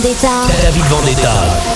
Vendetta. David Vendetta.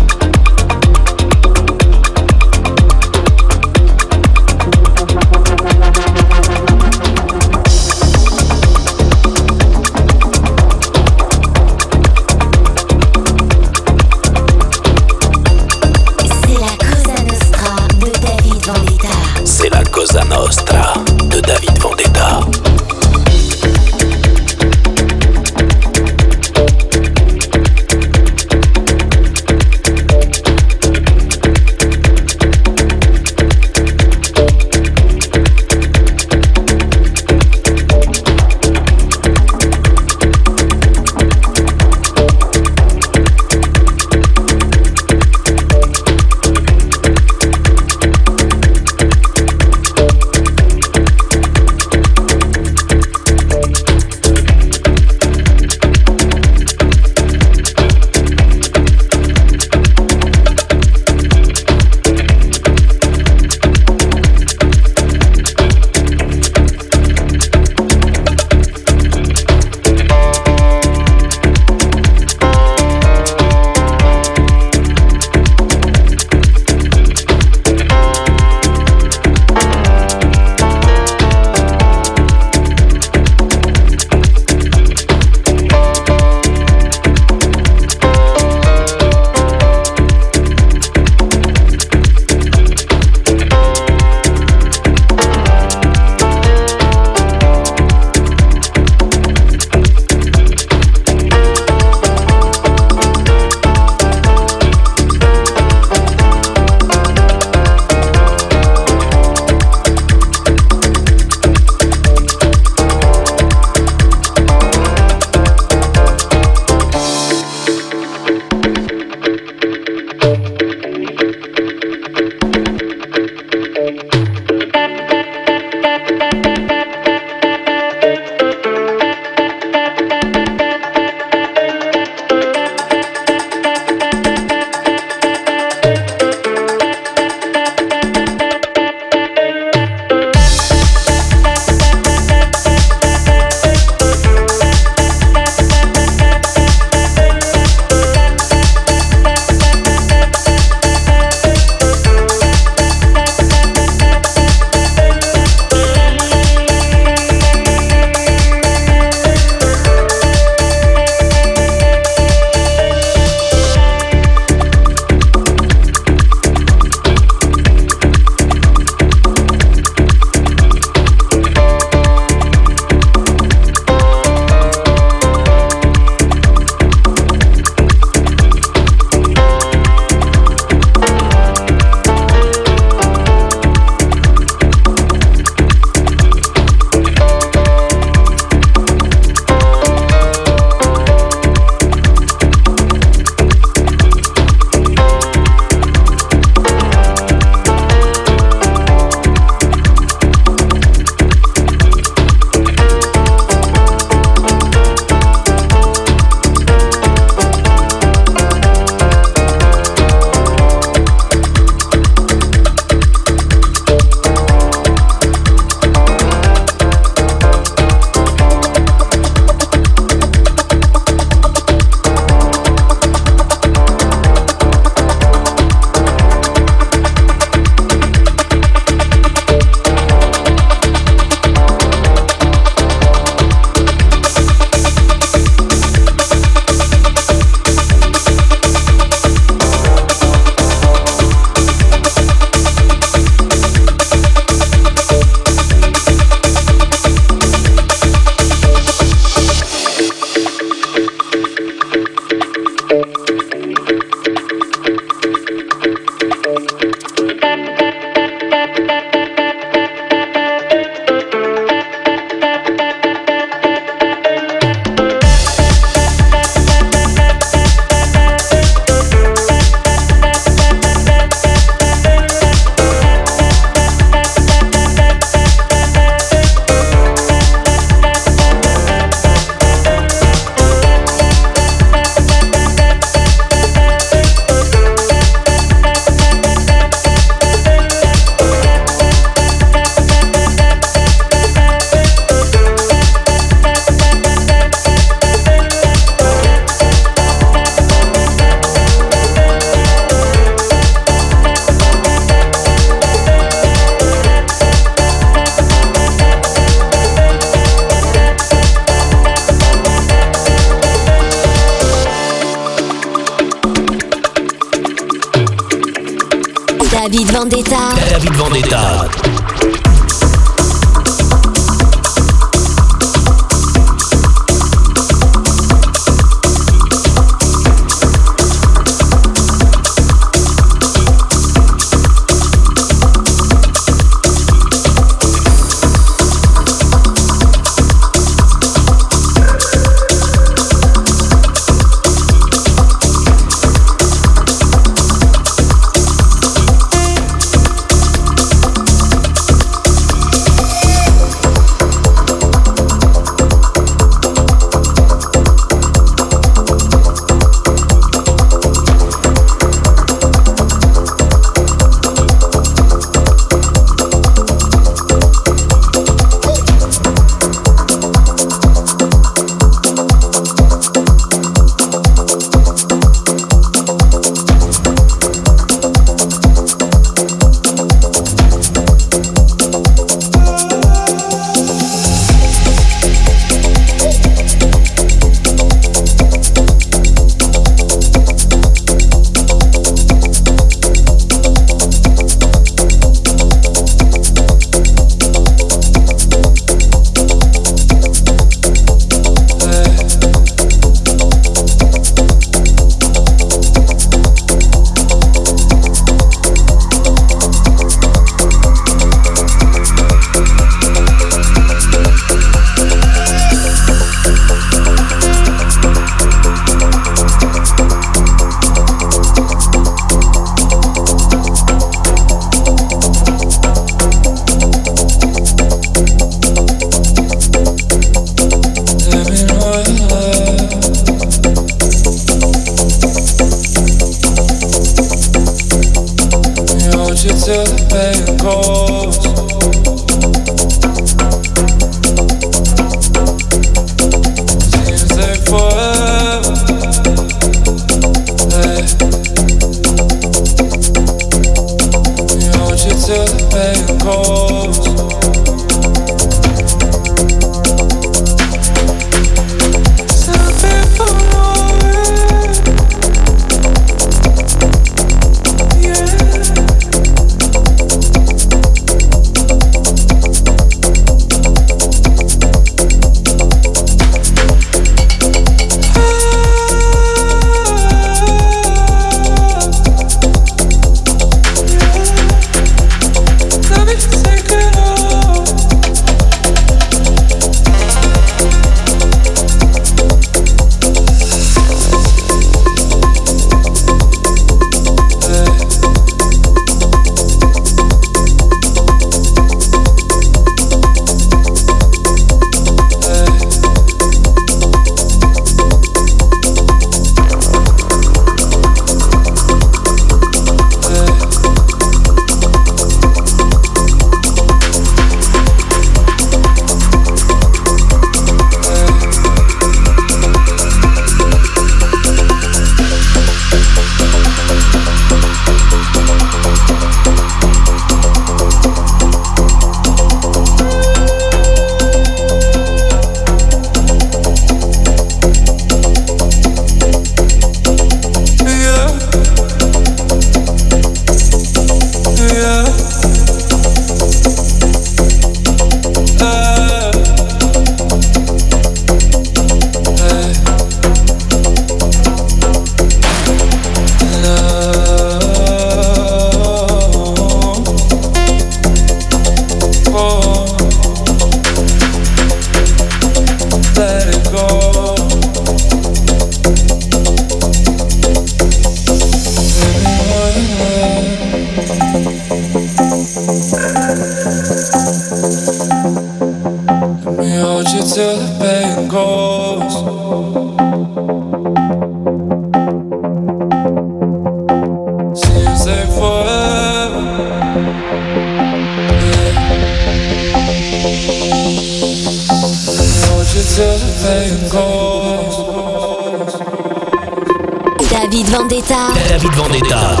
en état.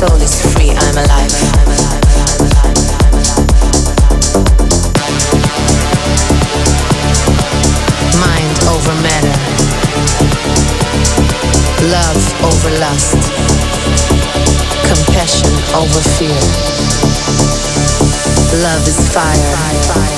soul is free, I'm alive. Mind over matter. Love over lust. Compassion over fear. Love is fire.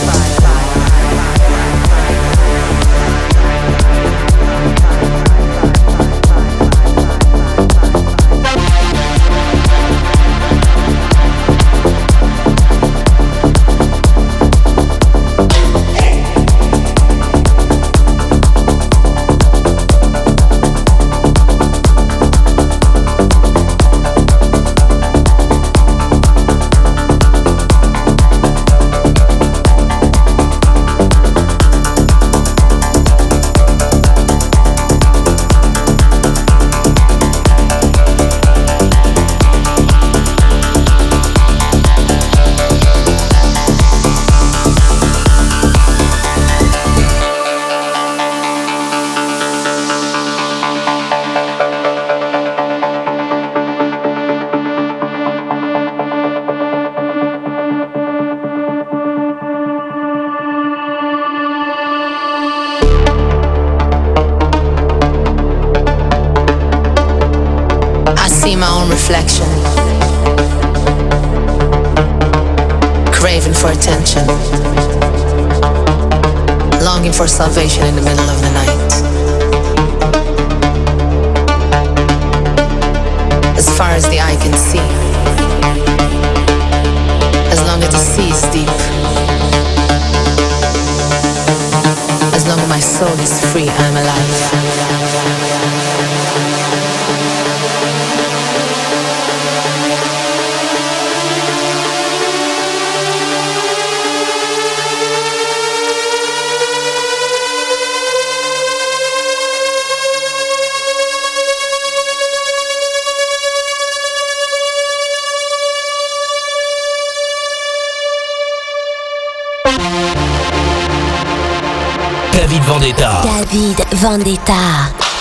David Vendetta.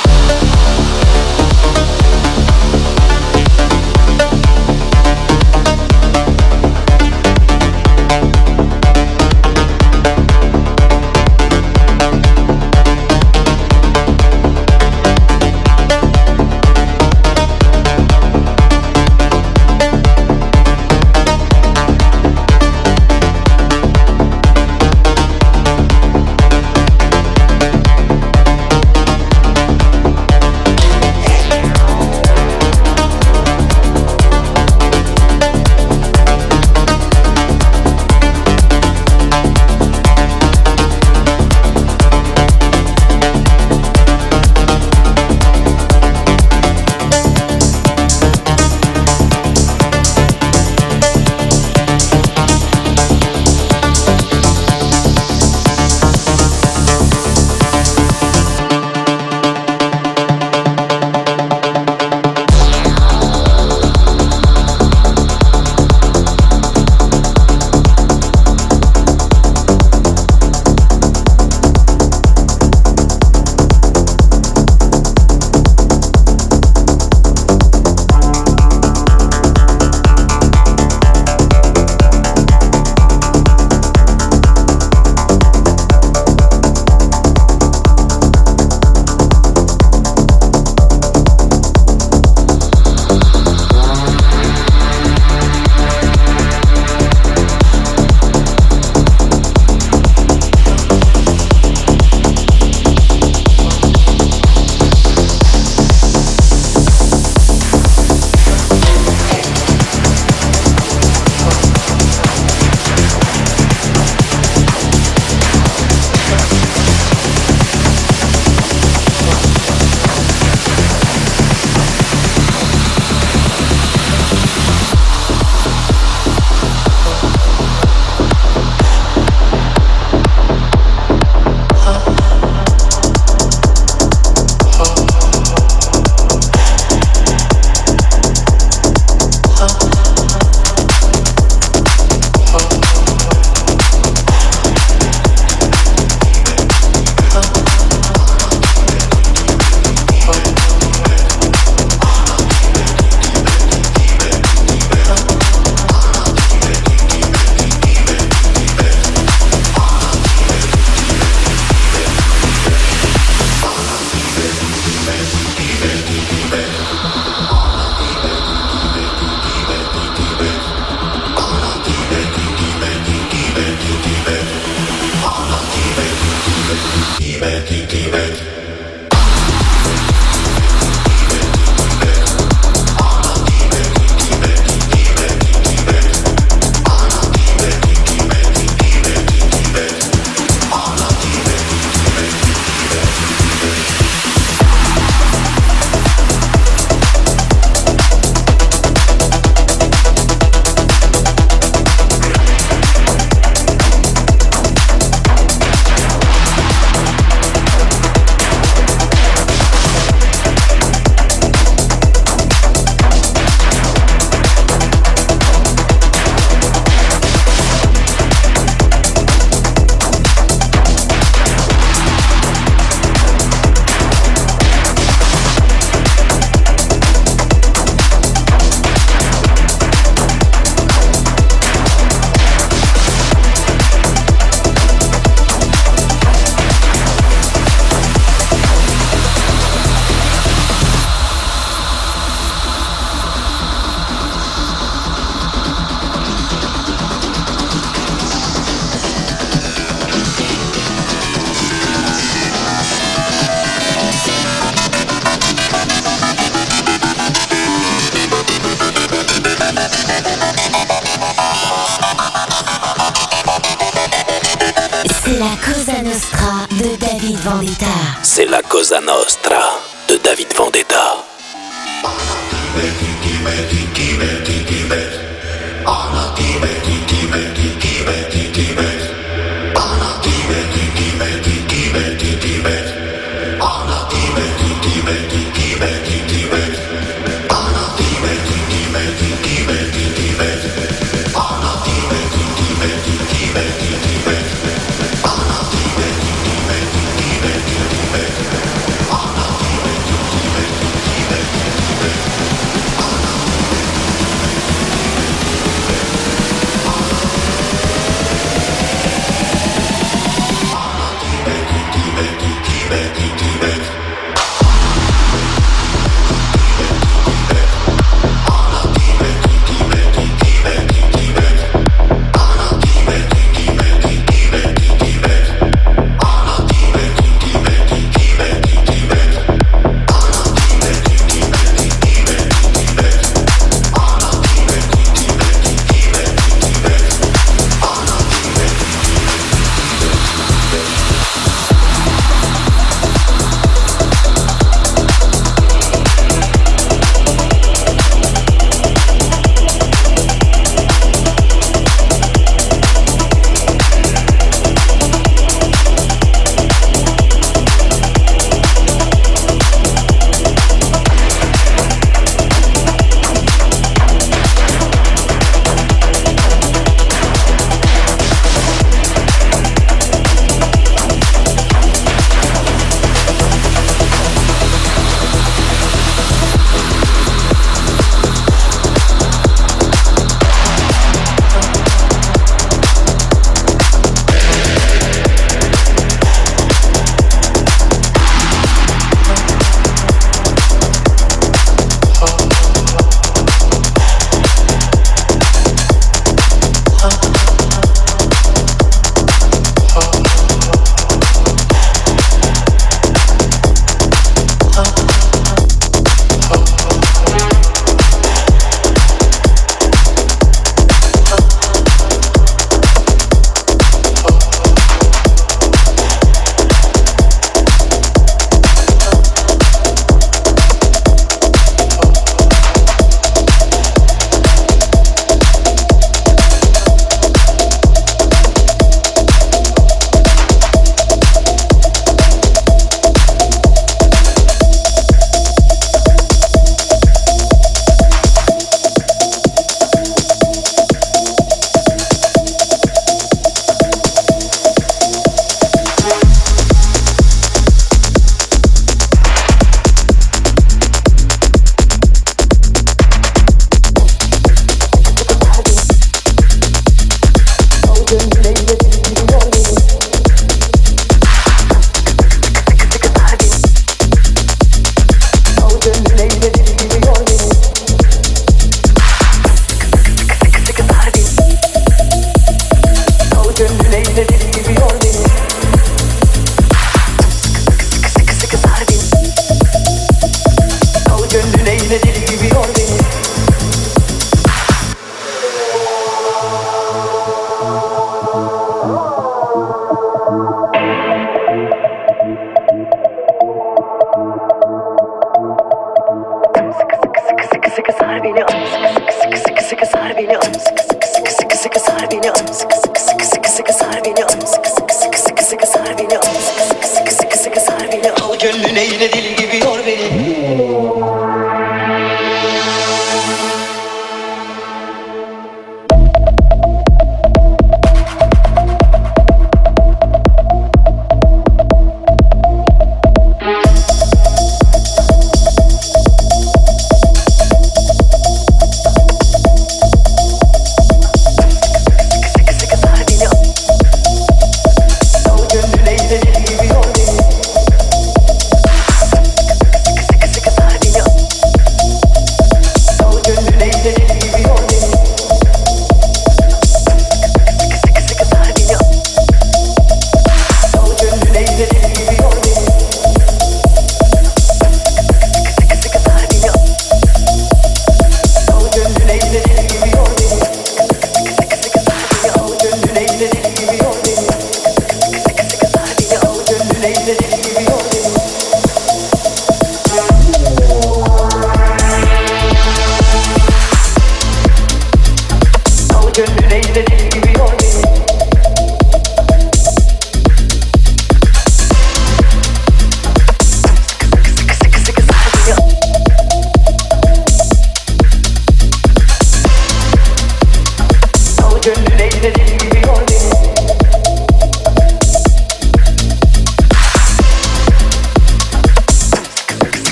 Cosa Nostra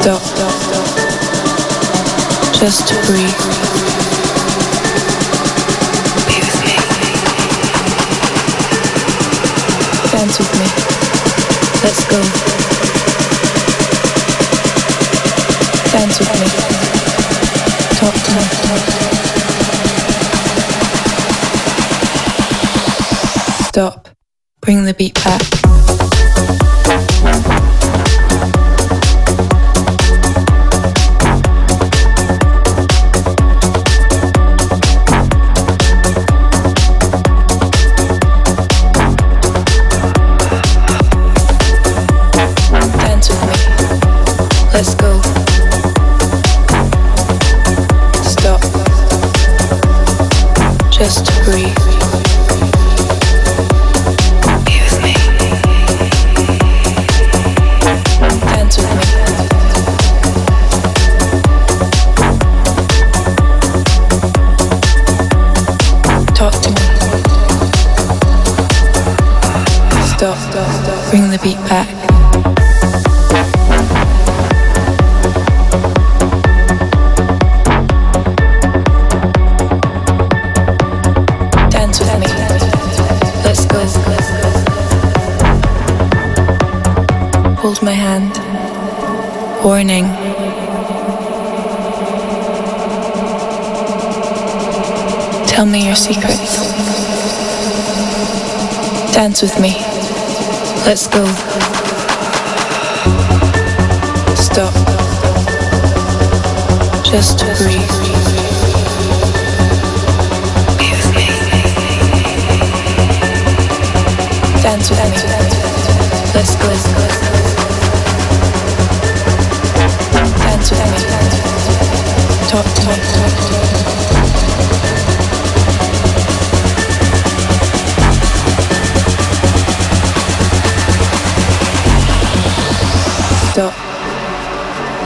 Stop. Just breathe. Be with me. Dance with me. Let's go. Dance with me. Talk to me. Stop. Bring the beat back. Warning. Dance with me. Let's go. Stop. Just breathe. Dance with me. Let's go. Dance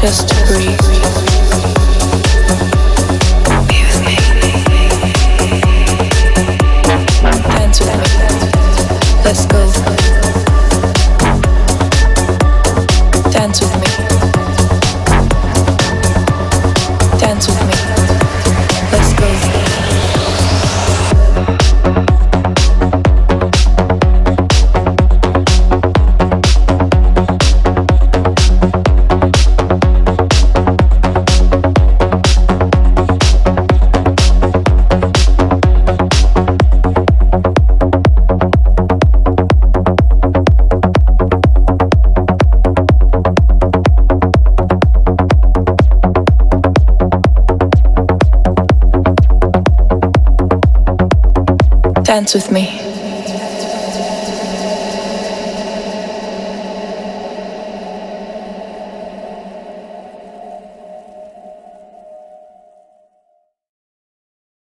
just Dance with me.